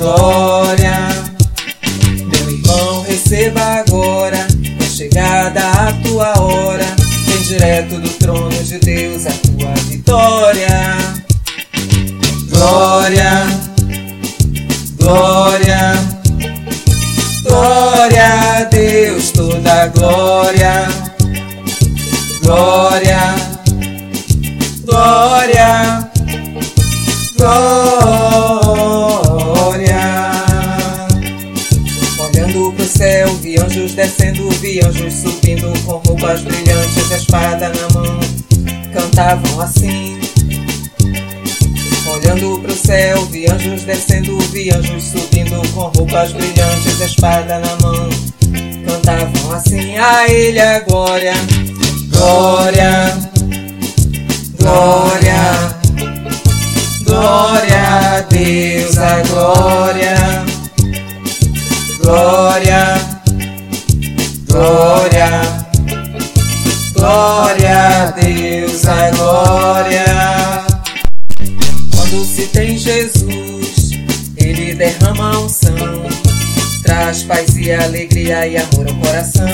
glória. Meu irmão, receba agora, é chegada a tua hora, vem direto do trono de Deus a tua vitória. Glória, glória, glória a Deus, toda glória, glória, glória, Olhando pro céu, vi anjos descendo, vi anjos subindo com roupas brilhantes, espada na mão, cantavam assim. Olhando pro céu, vi anjos descendo, vi anjos subindo com roupas brilhantes, espada na mão. Cantavam assim a ele a glória, glória, glória, glória a Deus a glória, glória, glória, glória a Deus a glória. Quando se tem Jesus, Ele derrama unção, traz paz e alegria e amor ao coração.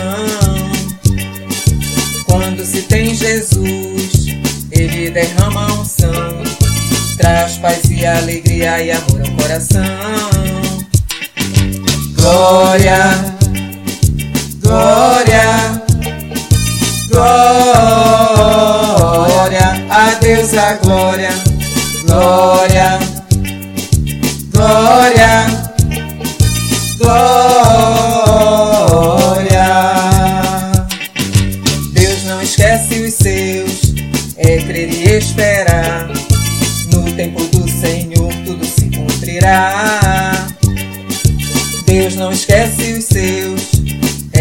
Quando se tem Jesus, Ele derrama unção, traz paz e alegria e amor ao coração. Glória, glória, glória a Deus a glória. Glória,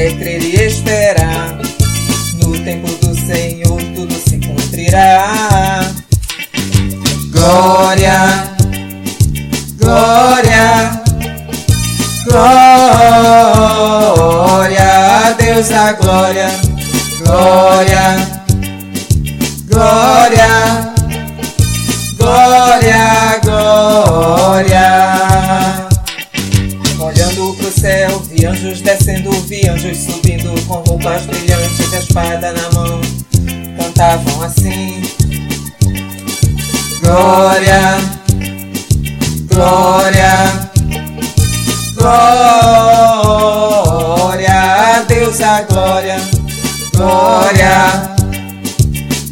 é crer e esperar. No tempo do Senhor tudo se cumprirá. Glória, glória, glória a Deus a glória, glória, céu, vi anjos descendo, vi anjos subindo com roupas brilhantes, a espada na mão, cantavam assim. Glória, glória, glória a Deus a glória, glória,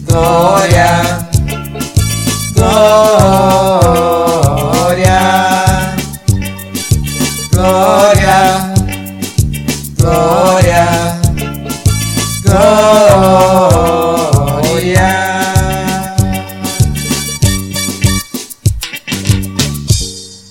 glória, Glória.